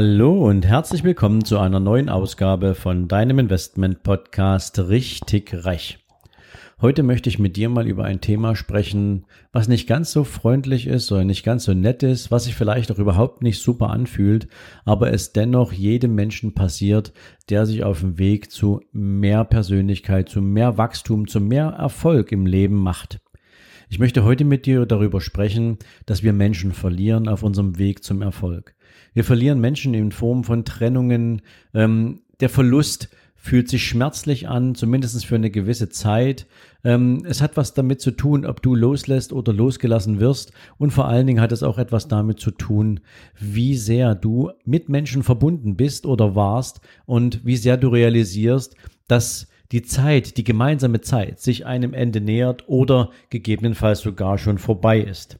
Hallo und herzlich willkommen zu einer neuen Ausgabe von deinem Investment Podcast Richtig Reich. Heute möchte ich mit dir mal über ein Thema sprechen, was nicht ganz so freundlich ist oder nicht ganz so nett ist, was sich vielleicht auch überhaupt nicht super anfühlt, aber es dennoch jedem Menschen passiert, der sich auf dem Weg zu mehr Persönlichkeit, zu mehr Wachstum, zu mehr Erfolg im Leben macht. Ich möchte heute mit dir darüber sprechen, dass wir Menschen verlieren auf unserem Weg zum Erfolg. Wir verlieren Menschen in Form von Trennungen. Ähm, der Verlust fühlt sich schmerzlich an, zumindest für eine gewisse Zeit. Ähm, es hat was damit zu tun, ob du loslässt oder losgelassen wirst. Und vor allen Dingen hat es auch etwas damit zu tun, wie sehr du mit Menschen verbunden bist oder warst und wie sehr du realisierst, dass die Zeit, die gemeinsame Zeit sich einem Ende nähert oder gegebenenfalls sogar schon vorbei ist.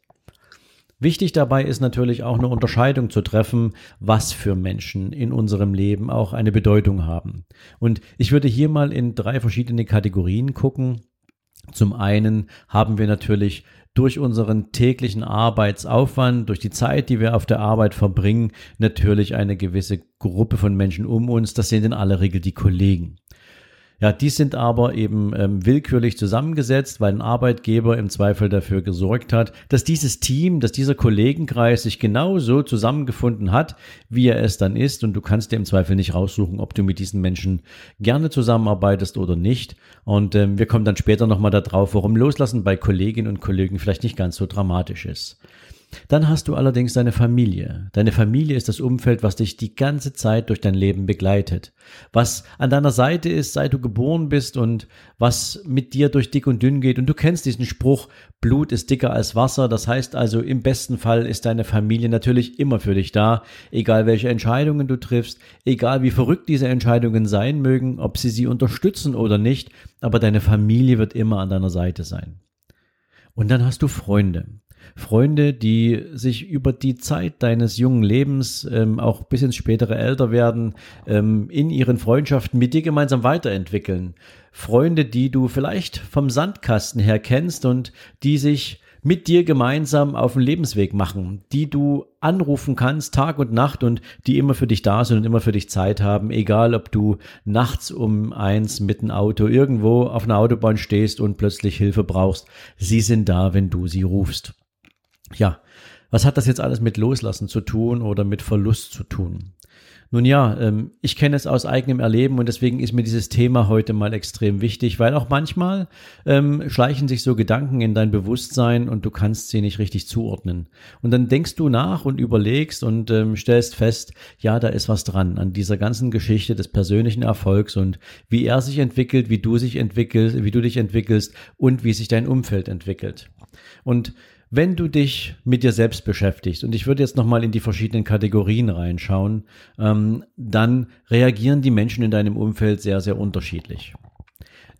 Wichtig dabei ist natürlich auch eine Unterscheidung zu treffen, was für Menschen in unserem Leben auch eine Bedeutung haben. Und ich würde hier mal in drei verschiedene Kategorien gucken. Zum einen haben wir natürlich durch unseren täglichen Arbeitsaufwand, durch die Zeit, die wir auf der Arbeit verbringen, natürlich eine gewisse Gruppe von Menschen um uns. Das sind in aller Regel die Kollegen. Ja, die sind aber eben ähm, willkürlich zusammengesetzt, weil ein Arbeitgeber im Zweifel dafür gesorgt hat, dass dieses Team, dass dieser Kollegenkreis sich genau so zusammengefunden hat, wie er es dann ist. Und du kannst dir im Zweifel nicht raussuchen, ob du mit diesen Menschen gerne zusammenarbeitest oder nicht. Und ähm, wir kommen dann später nochmal darauf, warum Loslassen bei Kolleginnen und Kollegen vielleicht nicht ganz so dramatisch ist. Dann hast du allerdings deine Familie. Deine Familie ist das Umfeld, was dich die ganze Zeit durch dein Leben begleitet. Was an deiner Seite ist, seit du geboren bist und was mit dir durch dick und dünn geht. Und du kennst diesen Spruch, Blut ist dicker als Wasser. Das heißt also, im besten Fall ist deine Familie natürlich immer für dich da, egal welche Entscheidungen du triffst, egal wie verrückt diese Entscheidungen sein mögen, ob sie sie unterstützen oder nicht, aber deine Familie wird immer an deiner Seite sein. Und dann hast du Freunde. Freunde, die sich über die Zeit deines jungen Lebens, ähm, auch bis ins spätere Älterwerden, ähm, in ihren Freundschaften mit dir gemeinsam weiterentwickeln. Freunde, die du vielleicht vom Sandkasten her kennst und die sich mit dir gemeinsam auf den Lebensweg machen, die du anrufen kannst Tag und Nacht und die immer für dich da sind und immer für dich Zeit haben, egal ob du nachts um eins mit dem Auto irgendwo auf einer Autobahn stehst und plötzlich Hilfe brauchst. Sie sind da, wenn du sie rufst ja, was hat das jetzt alles mit Loslassen zu tun oder mit Verlust zu tun? Nun ja, ähm, ich kenne es aus eigenem Erleben und deswegen ist mir dieses Thema heute mal extrem wichtig, weil auch manchmal ähm, schleichen sich so Gedanken in dein Bewusstsein und du kannst sie nicht richtig zuordnen. Und dann denkst du nach und überlegst und ähm, stellst fest, ja, da ist was dran an dieser ganzen Geschichte des persönlichen Erfolgs und wie er sich entwickelt, wie du sich entwickelst, wie du dich entwickelst und wie sich dein Umfeld entwickelt. Und wenn du dich mit dir selbst beschäftigst, und ich würde jetzt nochmal in die verschiedenen Kategorien reinschauen, ähm, dann reagieren die Menschen in deinem Umfeld sehr, sehr unterschiedlich.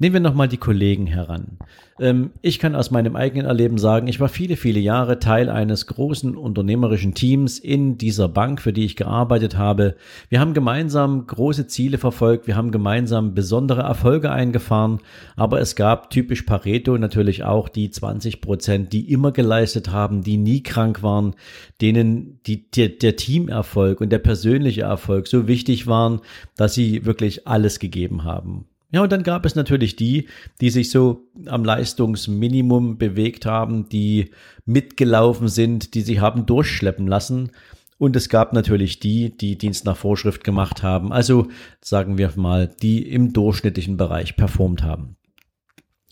Nehmen wir nochmal die Kollegen heran. Ähm, ich kann aus meinem eigenen Erleben sagen, ich war viele, viele Jahre Teil eines großen unternehmerischen Teams in dieser Bank, für die ich gearbeitet habe. Wir haben gemeinsam große Ziele verfolgt, wir haben gemeinsam besondere Erfolge eingefahren, aber es gab typisch Pareto natürlich auch die 20 Prozent, die immer geleistet haben, die nie krank waren, denen die, der, der Teamerfolg und der persönliche Erfolg so wichtig waren, dass sie wirklich alles gegeben haben. Ja, und dann gab es natürlich die, die sich so am Leistungsminimum bewegt haben, die mitgelaufen sind, die sie haben durchschleppen lassen. Und es gab natürlich die, die Dienst nach Vorschrift gemacht haben, also sagen wir mal, die im durchschnittlichen Bereich performt haben.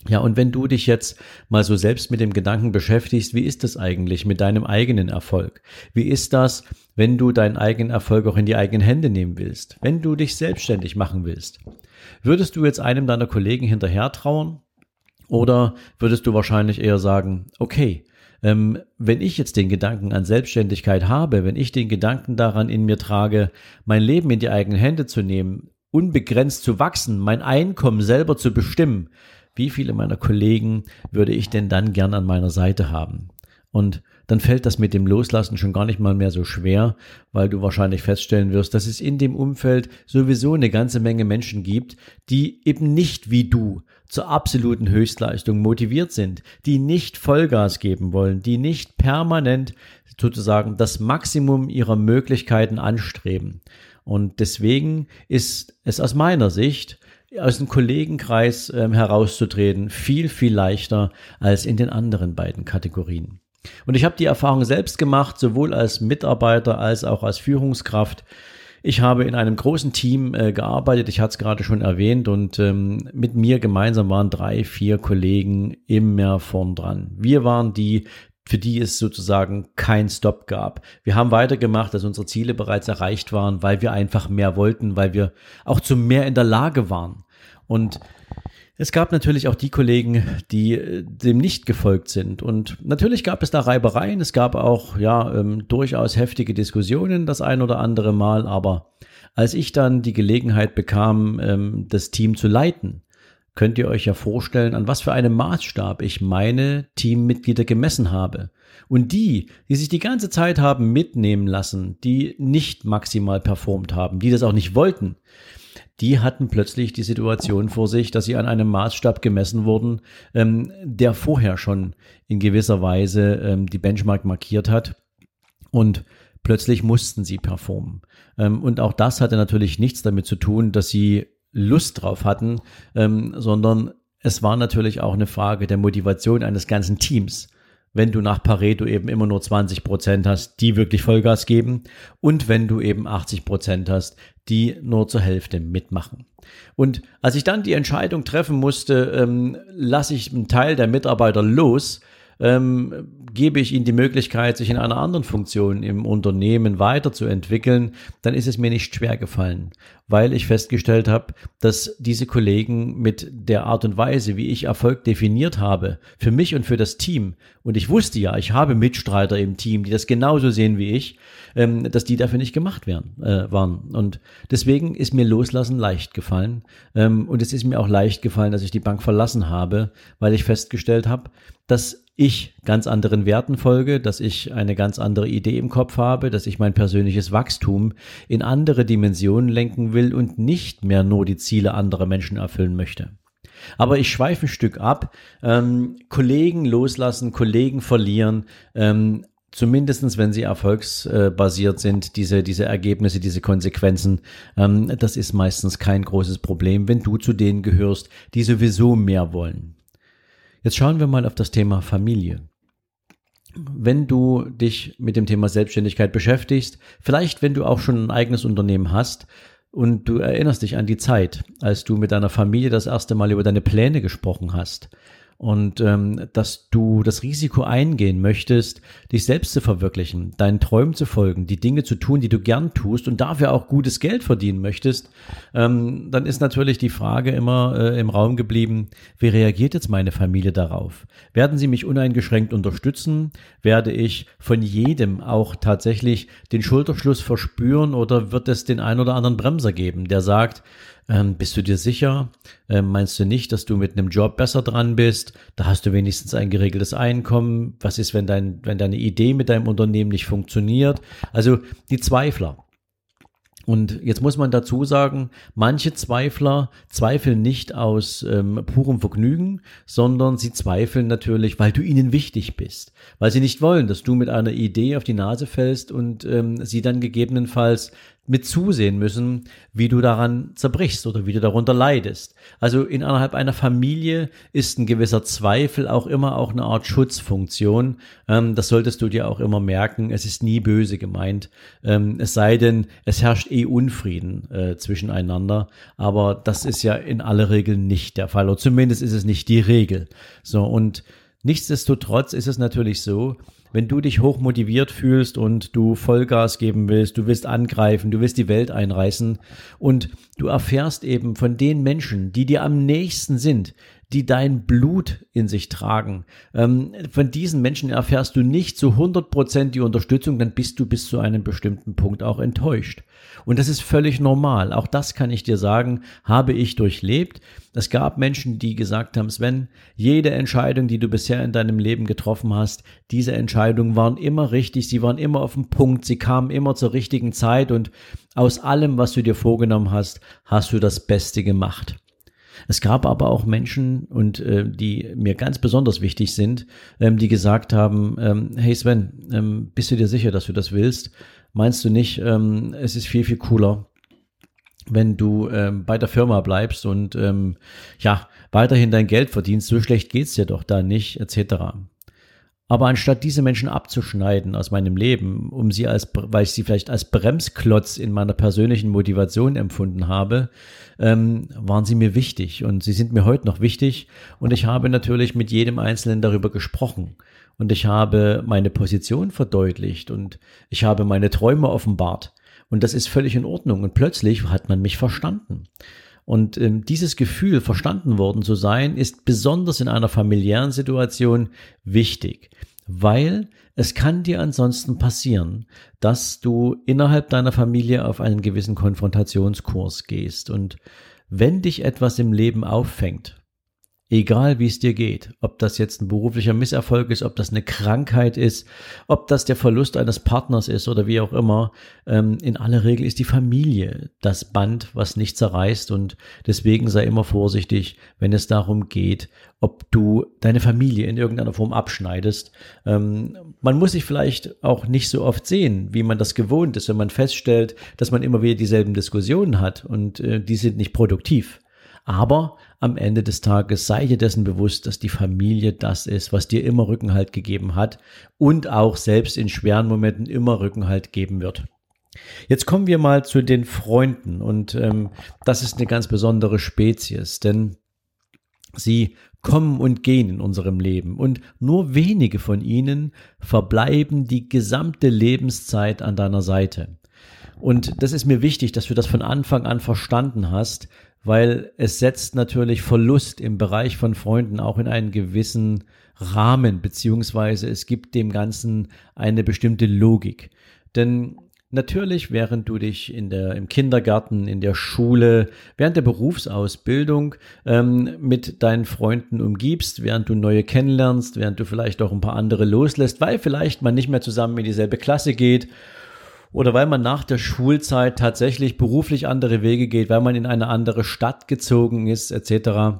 Ja, und wenn du dich jetzt mal so selbst mit dem Gedanken beschäftigst, wie ist das eigentlich mit deinem eigenen Erfolg? Wie ist das, wenn du deinen eigenen Erfolg auch in die eigenen Hände nehmen willst? Wenn du dich selbstständig machen willst? Würdest du jetzt einem deiner Kollegen hinterher trauern? Oder würdest du wahrscheinlich eher sagen, okay, ähm, wenn ich jetzt den Gedanken an Selbstständigkeit habe, wenn ich den Gedanken daran in mir trage, mein Leben in die eigenen Hände zu nehmen, unbegrenzt zu wachsen, mein Einkommen selber zu bestimmen, wie viele meiner Kollegen würde ich denn dann gern an meiner Seite haben? Und dann fällt das mit dem Loslassen schon gar nicht mal mehr so schwer, weil du wahrscheinlich feststellen wirst, dass es in dem Umfeld sowieso eine ganze Menge Menschen gibt, die eben nicht wie du zur absoluten Höchstleistung motiviert sind, die nicht Vollgas geben wollen, die nicht permanent sozusagen das Maximum ihrer Möglichkeiten anstreben. Und deswegen ist es aus meiner Sicht aus dem Kollegenkreis äh, herauszutreten viel, viel leichter als in den anderen beiden Kategorien. Und ich habe die Erfahrung selbst gemacht, sowohl als Mitarbeiter als auch als Führungskraft. Ich habe in einem großen Team äh, gearbeitet, ich hatte es gerade schon erwähnt, und ähm, mit mir gemeinsam waren drei, vier Kollegen immer vorn dran. Wir waren die, für die es sozusagen kein Stop gab. Wir haben weitergemacht, dass unsere Ziele bereits erreicht waren, weil wir einfach mehr wollten, weil wir auch zu mehr in der Lage waren. Und es gab natürlich auch die Kollegen, die äh, dem nicht gefolgt sind. Und natürlich gab es da Reibereien. Es gab auch, ja, ähm, durchaus heftige Diskussionen das ein oder andere Mal. Aber als ich dann die Gelegenheit bekam, ähm, das Team zu leiten, könnt ihr euch ja vorstellen, an was für einem Maßstab ich meine Teammitglieder gemessen habe. Und die, die sich die ganze Zeit haben mitnehmen lassen, die nicht maximal performt haben, die das auch nicht wollten, die hatten plötzlich die Situation vor sich, dass sie an einem Maßstab gemessen wurden, ähm, der vorher schon in gewisser Weise ähm, die Benchmark markiert hat. Und plötzlich mussten sie performen. Ähm, und auch das hatte natürlich nichts damit zu tun, dass sie Lust drauf hatten, ähm, sondern es war natürlich auch eine Frage der Motivation eines ganzen Teams wenn du nach Pareto eben immer nur 20 Prozent hast, die wirklich Vollgas geben und wenn du eben 80 Prozent hast, die nur zur Hälfte mitmachen. Und als ich dann die Entscheidung treffen musste, ähm, lasse ich einen Teil der Mitarbeiter los, ähm, gebe ich ihnen die Möglichkeit, sich in einer anderen Funktion im Unternehmen weiterzuentwickeln, dann ist es mir nicht schwer gefallen, weil ich festgestellt habe, dass diese Kollegen mit der Art und Weise, wie ich Erfolg definiert habe, für mich und für das Team, und ich wusste ja, ich habe Mitstreiter im Team, die das genauso sehen wie ich, ähm, dass die dafür nicht gemacht werden, äh, waren. Und deswegen ist mir Loslassen leicht gefallen. Ähm, und es ist mir auch leicht gefallen, dass ich die Bank verlassen habe, weil ich festgestellt habe, dass ich ganz anderen Werten folge, dass ich eine ganz andere Idee im Kopf habe, dass ich mein persönliches Wachstum in andere Dimensionen lenken will und nicht mehr nur die Ziele anderer Menschen erfüllen möchte. Aber ich schweife ein Stück ab. Ähm, Kollegen loslassen, Kollegen verlieren, ähm, zumindestens wenn sie erfolgsbasiert sind, diese, diese Ergebnisse, diese Konsequenzen, ähm, das ist meistens kein großes Problem, wenn du zu denen gehörst, die sowieso mehr wollen. Jetzt schauen wir mal auf das Thema Familie. Wenn du dich mit dem Thema Selbstständigkeit beschäftigst, vielleicht wenn du auch schon ein eigenes Unternehmen hast und du erinnerst dich an die Zeit, als du mit deiner Familie das erste Mal über deine Pläne gesprochen hast und ähm, dass du das Risiko eingehen möchtest, dich selbst zu verwirklichen, deinen Träumen zu folgen, die Dinge zu tun, die du gern tust und dafür auch gutes Geld verdienen möchtest, ähm, dann ist natürlich die Frage immer äh, im Raum geblieben, wie reagiert jetzt meine Familie darauf? Werden sie mich uneingeschränkt unterstützen? Werde ich von jedem auch tatsächlich den Schulterschluss verspüren oder wird es den ein oder anderen Bremser geben, der sagt, ähm, bist du dir sicher? Ähm, meinst du nicht, dass du mit einem Job besser dran bist? Da hast du wenigstens ein geregeltes Einkommen. Was ist, wenn dein, wenn deine Idee mit deinem Unternehmen nicht funktioniert? Also die Zweifler. Und jetzt muss man dazu sagen, manche Zweifler zweifeln nicht aus ähm, purem Vergnügen, sondern sie zweifeln natürlich, weil du ihnen wichtig bist, weil sie nicht wollen, dass du mit einer Idee auf die Nase fällst und ähm, sie dann gegebenenfalls mit zusehen müssen, wie du daran zerbrichst oder wie du darunter leidest. Also innerhalb einer Familie ist ein gewisser Zweifel auch immer auch eine Art Schutzfunktion. Ähm, das solltest du dir auch immer merken. Es ist nie böse gemeint. Ähm, es sei denn, es herrscht eh Unfrieden äh, zwischeneinander. Aber das ist ja in aller Regel nicht der Fall. Oder zumindest ist es nicht die Regel. So und Nichtsdestotrotz ist es natürlich so, wenn du dich hoch motiviert fühlst und du Vollgas geben willst, du willst angreifen, du willst die Welt einreißen und du erfährst eben von den Menschen, die dir am nächsten sind, die dein Blut in sich tragen. Ähm, von diesen Menschen erfährst du nicht zu 100 Prozent die Unterstützung, dann bist du bis zu einem bestimmten Punkt auch enttäuscht. Und das ist völlig normal. Auch das kann ich dir sagen, habe ich durchlebt. Es gab Menschen, die gesagt haben, Sven, jede Entscheidung, die du bisher in deinem Leben getroffen hast, diese Entscheidungen waren immer richtig, sie waren immer auf dem Punkt, sie kamen immer zur richtigen Zeit und aus allem, was du dir vorgenommen hast, hast du das Beste gemacht. Es gab aber auch Menschen und äh, die mir ganz besonders wichtig sind, ähm, die gesagt haben, ähm, hey Sven, ähm, bist du dir sicher, dass du das willst? Meinst du nicht, ähm, es ist viel, viel cooler, wenn du ähm, bei der Firma bleibst und ähm, ja, weiterhin dein Geld verdienst, so schlecht geht's dir doch da nicht, etc. Aber anstatt diese Menschen abzuschneiden aus meinem Leben, um sie als, weil ich sie vielleicht als Bremsklotz in meiner persönlichen Motivation empfunden habe, ähm, waren sie mir wichtig. Und sie sind mir heute noch wichtig. Und ich habe natürlich mit jedem Einzelnen darüber gesprochen. Und ich habe meine Position verdeutlicht. Und ich habe meine Träume offenbart. Und das ist völlig in Ordnung. Und plötzlich hat man mich verstanden. Und ähm, dieses Gefühl, verstanden worden zu sein, ist besonders in einer familiären Situation wichtig, weil es kann dir ansonsten passieren, dass du innerhalb deiner Familie auf einen gewissen Konfrontationskurs gehst. Und wenn dich etwas im Leben auffängt, Egal wie es dir geht, ob das jetzt ein beruflicher Misserfolg ist, ob das eine Krankheit ist, ob das der Verlust eines Partners ist oder wie auch immer, ähm, in aller Regel ist die Familie das Band, was nicht zerreißt und deswegen sei immer vorsichtig, wenn es darum geht, ob du deine Familie in irgendeiner Form abschneidest. Ähm, man muss sich vielleicht auch nicht so oft sehen, wie man das gewohnt ist, wenn man feststellt, dass man immer wieder dieselben Diskussionen hat und äh, die sind nicht produktiv. Aber am Ende des Tages sei dir dessen bewusst, dass die Familie das ist, was dir immer Rückenhalt gegeben hat und auch selbst in schweren Momenten immer Rückenhalt geben wird. Jetzt kommen wir mal zu den Freunden und ähm, das ist eine ganz besondere Spezies, denn sie kommen und gehen in unserem Leben und nur wenige von ihnen verbleiben die gesamte Lebenszeit an deiner Seite. Und das ist mir wichtig, dass du das von Anfang an verstanden hast, weil es setzt natürlich Verlust im Bereich von Freunden auch in einen gewissen Rahmen, beziehungsweise es gibt dem Ganzen eine bestimmte Logik. Denn Natürlich, während du dich in der, im Kindergarten, in der Schule, während der Berufsausbildung ähm, mit deinen Freunden umgibst, während du neue kennenlernst, während du vielleicht auch ein paar andere loslässt, weil vielleicht man nicht mehr zusammen in dieselbe Klasse geht oder weil man nach der Schulzeit tatsächlich beruflich andere Wege geht, weil man in eine andere Stadt gezogen ist, etc.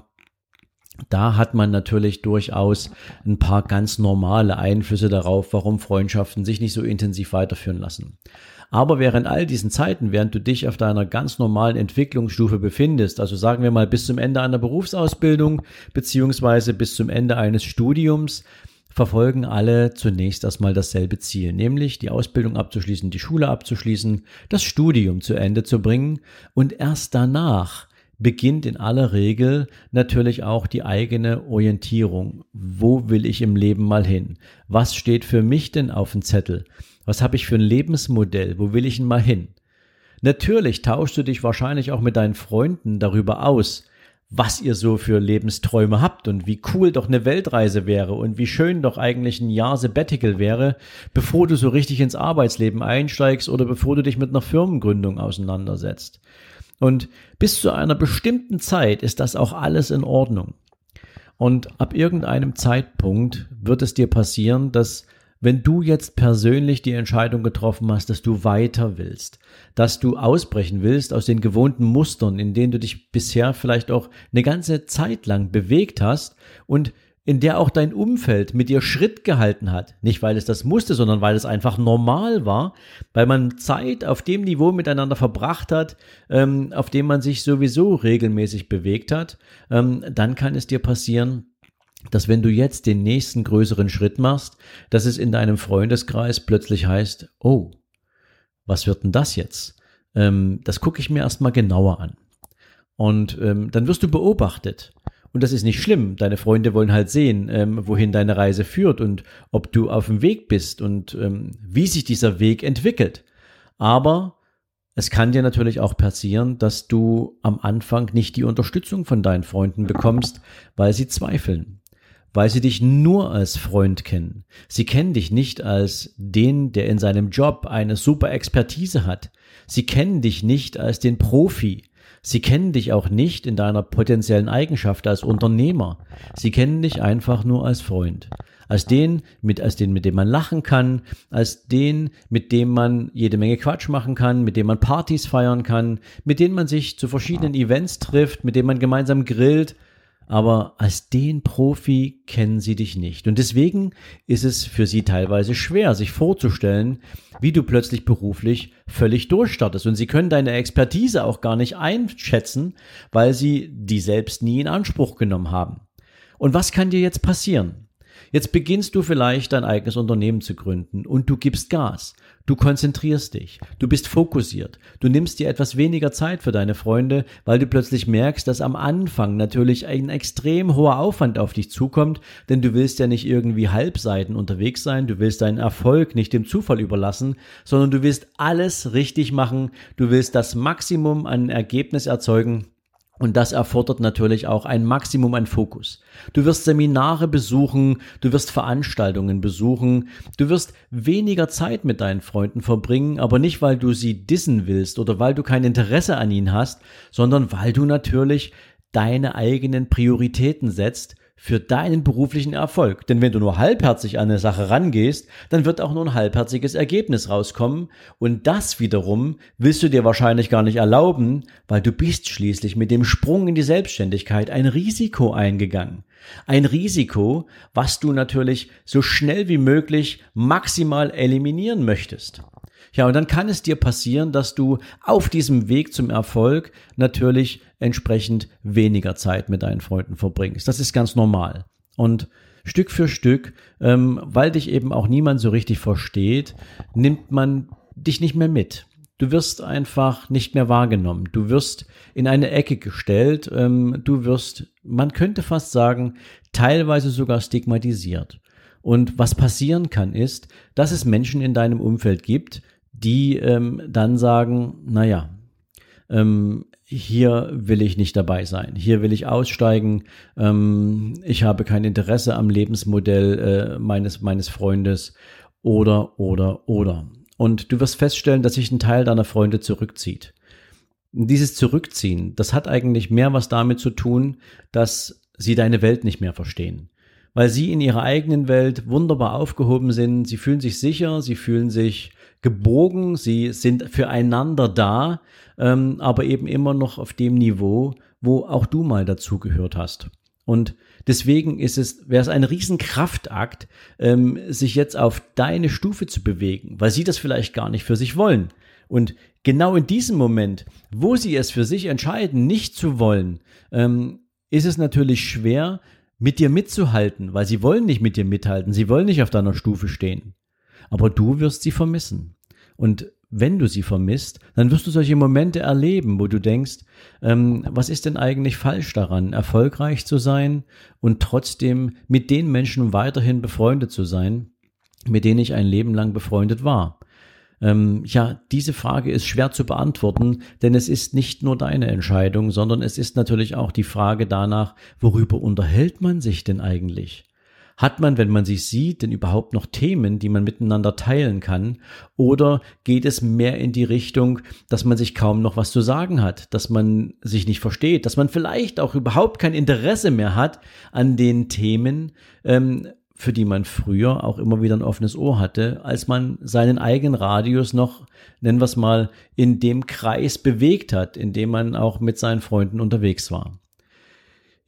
Da hat man natürlich durchaus ein paar ganz normale Einflüsse darauf, warum Freundschaften sich nicht so intensiv weiterführen lassen. Aber während all diesen Zeiten, während du dich auf deiner ganz normalen Entwicklungsstufe befindest, also sagen wir mal bis zum Ende einer Berufsausbildung beziehungsweise bis zum Ende eines Studiums, verfolgen alle zunächst erstmal dasselbe Ziel, nämlich die Ausbildung abzuschließen, die Schule abzuschließen, das Studium zu Ende zu bringen und erst danach beginnt in aller Regel natürlich auch die eigene Orientierung. Wo will ich im Leben mal hin? Was steht für mich denn auf dem Zettel? Was habe ich für ein Lebensmodell? Wo will ich denn mal hin? Natürlich tauschst du dich wahrscheinlich auch mit deinen Freunden darüber aus, was ihr so für Lebensträume habt und wie cool doch eine Weltreise wäre und wie schön doch eigentlich ein Jahr Sabbatical wäre, bevor du so richtig ins Arbeitsleben einsteigst oder bevor du dich mit einer Firmengründung auseinandersetzt. Und bis zu einer bestimmten Zeit ist das auch alles in Ordnung. Und ab irgendeinem Zeitpunkt wird es dir passieren, dass wenn du jetzt persönlich die Entscheidung getroffen hast, dass du weiter willst, dass du ausbrechen willst aus den gewohnten Mustern, in denen du dich bisher vielleicht auch eine ganze Zeit lang bewegt hast und in der auch dein Umfeld mit dir Schritt gehalten hat. Nicht weil es das musste, sondern weil es einfach normal war, weil man Zeit auf dem Niveau miteinander verbracht hat, ähm, auf dem man sich sowieso regelmäßig bewegt hat, ähm, dann kann es dir passieren, dass wenn du jetzt den nächsten größeren Schritt machst, dass es in deinem Freundeskreis plötzlich heißt, oh, was wird denn das jetzt? Ähm, das gucke ich mir erstmal genauer an. Und ähm, dann wirst du beobachtet. Und das ist nicht schlimm. Deine Freunde wollen halt sehen, ähm, wohin deine Reise führt und ob du auf dem Weg bist und ähm, wie sich dieser Weg entwickelt. Aber es kann dir natürlich auch passieren, dass du am Anfang nicht die Unterstützung von deinen Freunden bekommst, weil sie zweifeln, weil sie dich nur als Freund kennen. Sie kennen dich nicht als den, der in seinem Job eine super Expertise hat. Sie kennen dich nicht als den Profi. Sie kennen dich auch nicht in deiner potenziellen Eigenschaft als Unternehmer. Sie kennen dich einfach nur als Freund als den, mit, als den, mit dem man lachen kann, als den, mit dem man jede Menge Quatsch machen kann, mit dem man Partys feiern kann, mit denen man sich zu verschiedenen Events trifft, mit dem man gemeinsam grillt. Aber als den Profi kennen sie dich nicht. Und deswegen ist es für sie teilweise schwer, sich vorzustellen, wie du plötzlich beruflich völlig durchstartest. Und sie können deine Expertise auch gar nicht einschätzen, weil sie die selbst nie in Anspruch genommen haben. Und was kann dir jetzt passieren? Jetzt beginnst du vielleicht dein eigenes Unternehmen zu gründen und du gibst Gas. Du konzentrierst dich. Du bist fokussiert. Du nimmst dir etwas weniger Zeit für deine Freunde, weil du plötzlich merkst, dass am Anfang natürlich ein extrem hoher Aufwand auf dich zukommt, denn du willst ja nicht irgendwie halbseiten unterwegs sein. Du willst deinen Erfolg nicht dem Zufall überlassen, sondern du willst alles richtig machen. Du willst das Maximum an Ergebnis erzeugen und das erfordert natürlich auch ein Maximum an Fokus. Du wirst Seminare besuchen, du wirst Veranstaltungen besuchen, du wirst weniger Zeit mit deinen Freunden verbringen, aber nicht weil du sie dissen willst oder weil du kein Interesse an ihnen hast, sondern weil du natürlich deine eigenen Prioritäten setzt für deinen beruflichen Erfolg. Denn wenn du nur halbherzig an eine Sache rangehst, dann wird auch nur ein halbherziges Ergebnis rauskommen. Und das wiederum willst du dir wahrscheinlich gar nicht erlauben, weil du bist schließlich mit dem Sprung in die Selbstständigkeit ein Risiko eingegangen. Ein Risiko, was du natürlich so schnell wie möglich maximal eliminieren möchtest. Ja, und dann kann es dir passieren, dass du auf diesem Weg zum Erfolg natürlich entsprechend weniger Zeit mit deinen Freunden verbringst. Das ist ganz normal. Und Stück für Stück, ähm, weil dich eben auch niemand so richtig versteht, nimmt man dich nicht mehr mit. Du wirst einfach nicht mehr wahrgenommen. Du wirst in eine Ecke gestellt. Ähm, du wirst, man könnte fast sagen, teilweise sogar stigmatisiert. Und was passieren kann, ist, dass es Menschen in deinem Umfeld gibt, die ähm, dann sagen, naja, ähm, hier will ich nicht dabei sein, hier will ich aussteigen, ähm, ich habe kein Interesse am Lebensmodell äh, meines, meines Freundes oder, oder, oder. Und du wirst feststellen, dass sich ein Teil deiner Freunde zurückzieht. Dieses Zurückziehen, das hat eigentlich mehr was damit zu tun, dass sie deine Welt nicht mehr verstehen weil sie in ihrer eigenen Welt wunderbar aufgehoben sind. Sie fühlen sich sicher, sie fühlen sich gebogen, sie sind füreinander da, ähm, aber eben immer noch auf dem Niveau, wo auch du mal dazugehört hast. Und deswegen ist es, wäre es ein Riesenkraftakt, ähm, sich jetzt auf deine Stufe zu bewegen, weil sie das vielleicht gar nicht für sich wollen. Und genau in diesem Moment, wo sie es für sich entscheiden, nicht zu wollen, ähm, ist es natürlich schwer, mit dir mitzuhalten, weil sie wollen nicht mit dir mithalten, sie wollen nicht auf deiner Stufe stehen. Aber du wirst sie vermissen. Und wenn du sie vermisst, dann wirst du solche Momente erleben, wo du denkst, ähm, was ist denn eigentlich falsch daran, erfolgreich zu sein und trotzdem mit den Menschen weiterhin befreundet zu sein, mit denen ich ein Leben lang befreundet war. Ähm, ja, diese Frage ist schwer zu beantworten, denn es ist nicht nur deine Entscheidung, sondern es ist natürlich auch die Frage danach, worüber unterhält man sich denn eigentlich? Hat man, wenn man sich sieht, denn überhaupt noch Themen, die man miteinander teilen kann? Oder geht es mehr in die Richtung, dass man sich kaum noch was zu sagen hat, dass man sich nicht versteht, dass man vielleicht auch überhaupt kein Interesse mehr hat an den Themen, ähm, für die man früher auch immer wieder ein offenes Ohr hatte, als man seinen eigenen Radius noch, nennen wir es mal, in dem Kreis bewegt hat, in dem man auch mit seinen Freunden unterwegs war.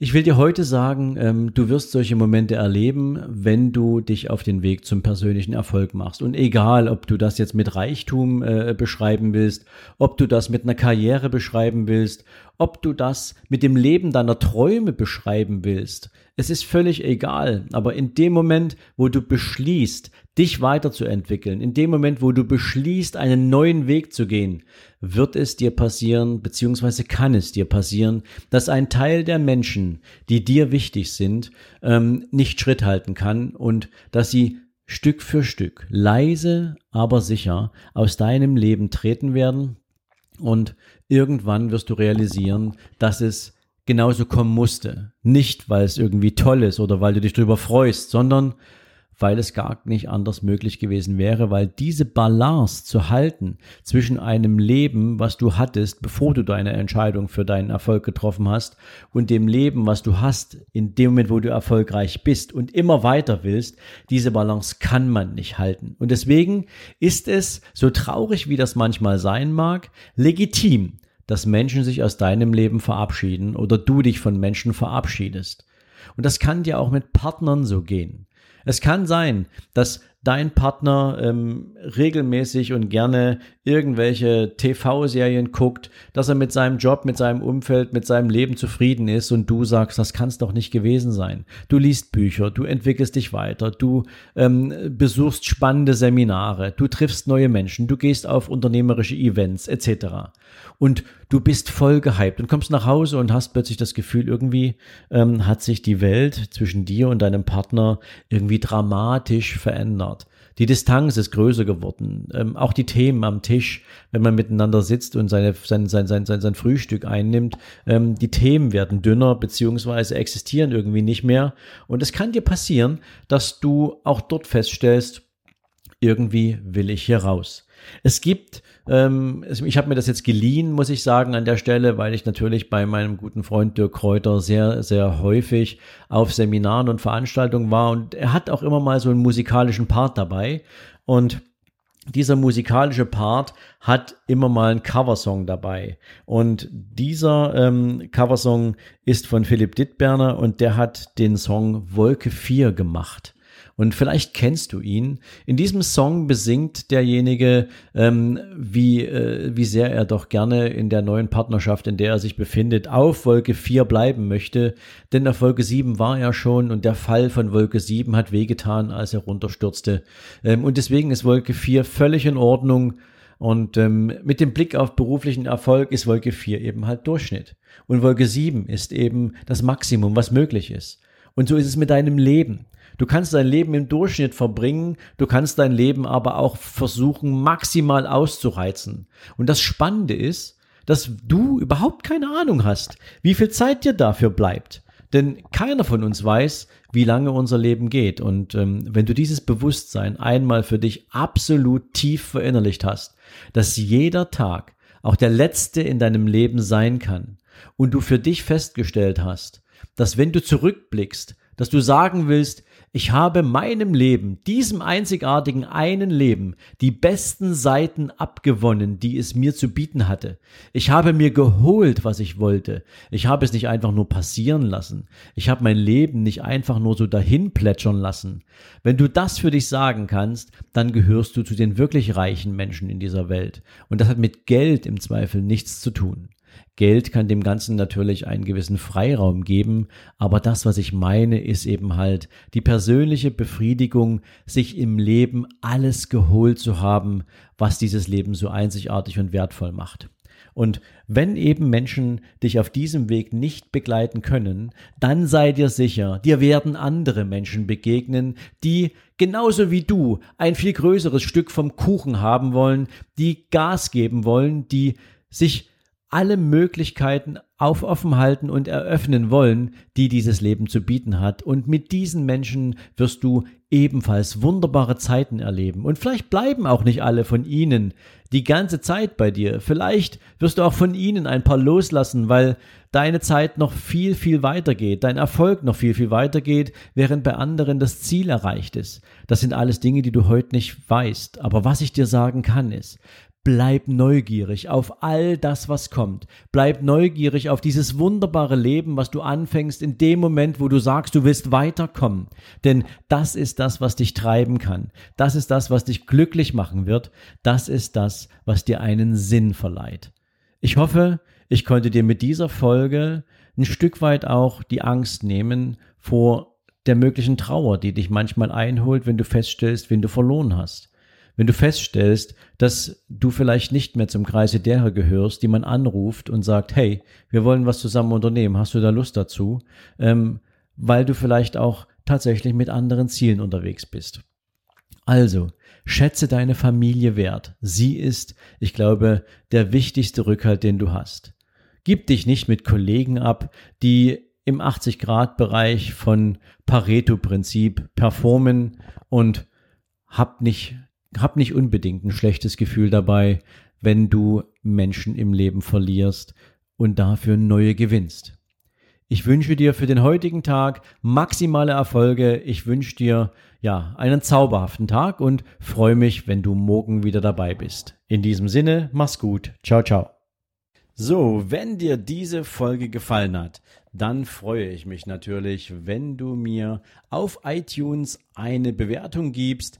Ich will dir heute sagen, ähm, du wirst solche Momente erleben, wenn du dich auf den Weg zum persönlichen Erfolg machst. Und egal, ob du das jetzt mit Reichtum äh, beschreiben willst, ob du das mit einer Karriere beschreiben willst, ob du das mit dem Leben deiner Träume beschreiben willst, es ist völlig egal. Aber in dem Moment, wo du beschließt, dich weiterzuentwickeln, in dem Moment, wo du beschließt, einen neuen Weg zu gehen, wird es dir passieren, beziehungsweise kann es dir passieren, dass ein Teil der Menschen, die dir wichtig sind, ähm, nicht Schritt halten kann und dass sie Stück für Stück, leise, aber sicher aus deinem Leben treten werden Und irgendwann wirst du realisieren, dass es genauso kommen musste. Nicht, weil es irgendwie toll ist oder weil du dich darüber freust, sondern weil es gar nicht anders möglich gewesen wäre, weil diese Balance zu halten zwischen einem Leben, was du hattest, bevor du deine Entscheidung für deinen Erfolg getroffen hast, und dem Leben, was du hast, in dem Moment, wo du erfolgreich bist und immer weiter willst, diese Balance kann man nicht halten. Und deswegen ist es, so traurig wie das manchmal sein mag, legitim, dass Menschen sich aus deinem Leben verabschieden oder du dich von Menschen verabschiedest. Und das kann dir auch mit Partnern so gehen. Es kann sein, dass dein Partner ähm, regelmäßig und gerne irgendwelche TV-Serien guckt, dass er mit seinem Job, mit seinem Umfeld, mit seinem Leben zufrieden ist und du sagst, das kann es doch nicht gewesen sein. Du liest Bücher, du entwickelst dich weiter, du ähm, besuchst spannende Seminare, du triffst neue Menschen, du gehst auf unternehmerische Events etc. Und du bist voll gehypt und kommst nach Hause und hast plötzlich das Gefühl, irgendwie ähm, hat sich die Welt zwischen dir und deinem Partner irgendwie dramatisch verändert. Die Distanz ist größer geworden. Ähm, auch die Themen am Tisch, wenn man miteinander sitzt und seine, sein, sein, sein, sein, sein Frühstück einnimmt, ähm, die Themen werden dünner beziehungsweise existieren irgendwie nicht mehr. Und es kann dir passieren, dass du auch dort feststellst, irgendwie will ich hier raus. Es gibt, ähm, ich habe mir das jetzt geliehen, muss ich sagen, an der Stelle, weil ich natürlich bei meinem guten Freund Dirk Kräuter sehr, sehr häufig auf Seminaren und Veranstaltungen war und er hat auch immer mal so einen musikalischen Part dabei und dieser musikalische Part hat immer mal einen Coversong dabei. Und dieser ähm, Coversong ist von Philipp Dittberner und der hat den Song Wolke 4 gemacht. Und vielleicht kennst du ihn. In diesem Song besingt derjenige, ähm, wie, äh, wie sehr er doch gerne in der neuen Partnerschaft, in der er sich befindet, auf Wolke 4 bleiben möchte. Denn auf Wolke 7 war er schon und der Fall von Wolke 7 hat wehgetan, als er runterstürzte. Ähm, und deswegen ist Wolke 4 völlig in Ordnung. Und ähm, mit dem Blick auf beruflichen Erfolg ist Wolke 4 eben halt Durchschnitt. Und Wolke 7 ist eben das Maximum, was möglich ist. Und so ist es mit deinem Leben. Du kannst dein Leben im Durchschnitt verbringen, du kannst dein Leben aber auch versuchen, maximal auszureizen. Und das Spannende ist, dass du überhaupt keine Ahnung hast, wie viel Zeit dir dafür bleibt. Denn keiner von uns weiß, wie lange unser Leben geht. Und ähm, wenn du dieses Bewusstsein einmal für dich absolut tief verinnerlicht hast, dass jeder Tag auch der letzte in deinem Leben sein kann und du für dich festgestellt hast, dass wenn du zurückblickst, dass du sagen willst, ich habe meinem Leben, diesem einzigartigen einen Leben, die besten Seiten abgewonnen, die es mir zu bieten hatte. Ich habe mir geholt, was ich wollte. Ich habe es nicht einfach nur passieren lassen. Ich habe mein Leben nicht einfach nur so dahin plätschern lassen. Wenn du das für dich sagen kannst, dann gehörst du zu den wirklich reichen Menschen in dieser Welt. Und das hat mit Geld im Zweifel nichts zu tun. Geld kann dem Ganzen natürlich einen gewissen Freiraum geben, aber das, was ich meine, ist eben halt die persönliche Befriedigung, sich im Leben alles geholt zu haben, was dieses Leben so einzigartig und wertvoll macht. Und wenn eben Menschen dich auf diesem Weg nicht begleiten können, dann sei dir sicher, dir werden andere Menschen begegnen, die genauso wie du ein viel größeres Stück vom Kuchen haben wollen, die Gas geben wollen, die sich alle Möglichkeiten auf offen halten und eröffnen wollen, die dieses Leben zu bieten hat. Und mit diesen Menschen wirst du ebenfalls wunderbare Zeiten erleben. Und vielleicht bleiben auch nicht alle von ihnen die ganze Zeit bei dir. Vielleicht wirst du auch von ihnen ein paar loslassen, weil deine Zeit noch viel, viel weitergeht, dein Erfolg noch viel, viel weitergeht, während bei anderen das Ziel erreicht ist. Das sind alles Dinge, die du heute nicht weißt. Aber was ich dir sagen kann ist, Bleib neugierig auf all das, was kommt. Bleib neugierig auf dieses wunderbare Leben, was du anfängst in dem Moment, wo du sagst, du willst weiterkommen. Denn das ist das, was dich treiben kann. Das ist das, was dich glücklich machen wird. Das ist das, was dir einen Sinn verleiht. Ich hoffe, ich konnte dir mit dieser Folge ein Stück weit auch die Angst nehmen vor der möglichen Trauer, die dich manchmal einholt, wenn du feststellst, wen du verloren hast. Wenn du feststellst, dass du vielleicht nicht mehr zum Kreise derer gehörst, die man anruft und sagt, hey, wir wollen was zusammen unternehmen, hast du da Lust dazu? Ähm, weil du vielleicht auch tatsächlich mit anderen Zielen unterwegs bist. Also, schätze deine Familie wert. Sie ist, ich glaube, der wichtigste Rückhalt, den du hast. Gib dich nicht mit Kollegen ab, die im 80-Grad-Bereich von Pareto-Prinzip performen und hab nicht, hab nicht unbedingt ein schlechtes Gefühl dabei, wenn du Menschen im Leben verlierst und dafür neue gewinnst. Ich wünsche dir für den heutigen Tag maximale Erfolge. Ich wünsche dir ja einen zauberhaften Tag und freue mich, wenn du morgen wieder dabei bist. In diesem Sinne, mach's gut. Ciao, ciao. So, wenn dir diese Folge gefallen hat, dann freue ich mich natürlich, wenn du mir auf iTunes eine Bewertung gibst.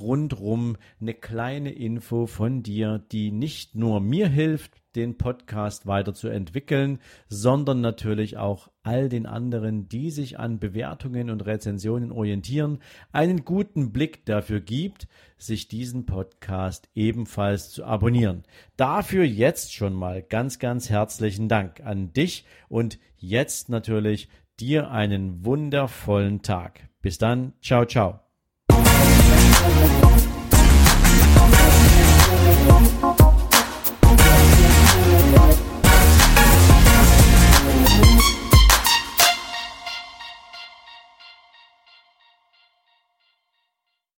rundrum eine kleine Info von dir, die nicht nur mir hilft, den Podcast weiterzuentwickeln, sondern natürlich auch all den anderen, die sich an Bewertungen und Rezensionen orientieren, einen guten Blick dafür gibt, sich diesen Podcast ebenfalls zu abonnieren. Dafür jetzt schon mal ganz, ganz herzlichen Dank an dich und jetzt natürlich dir einen wundervollen Tag. Bis dann, ciao, ciao. Bye.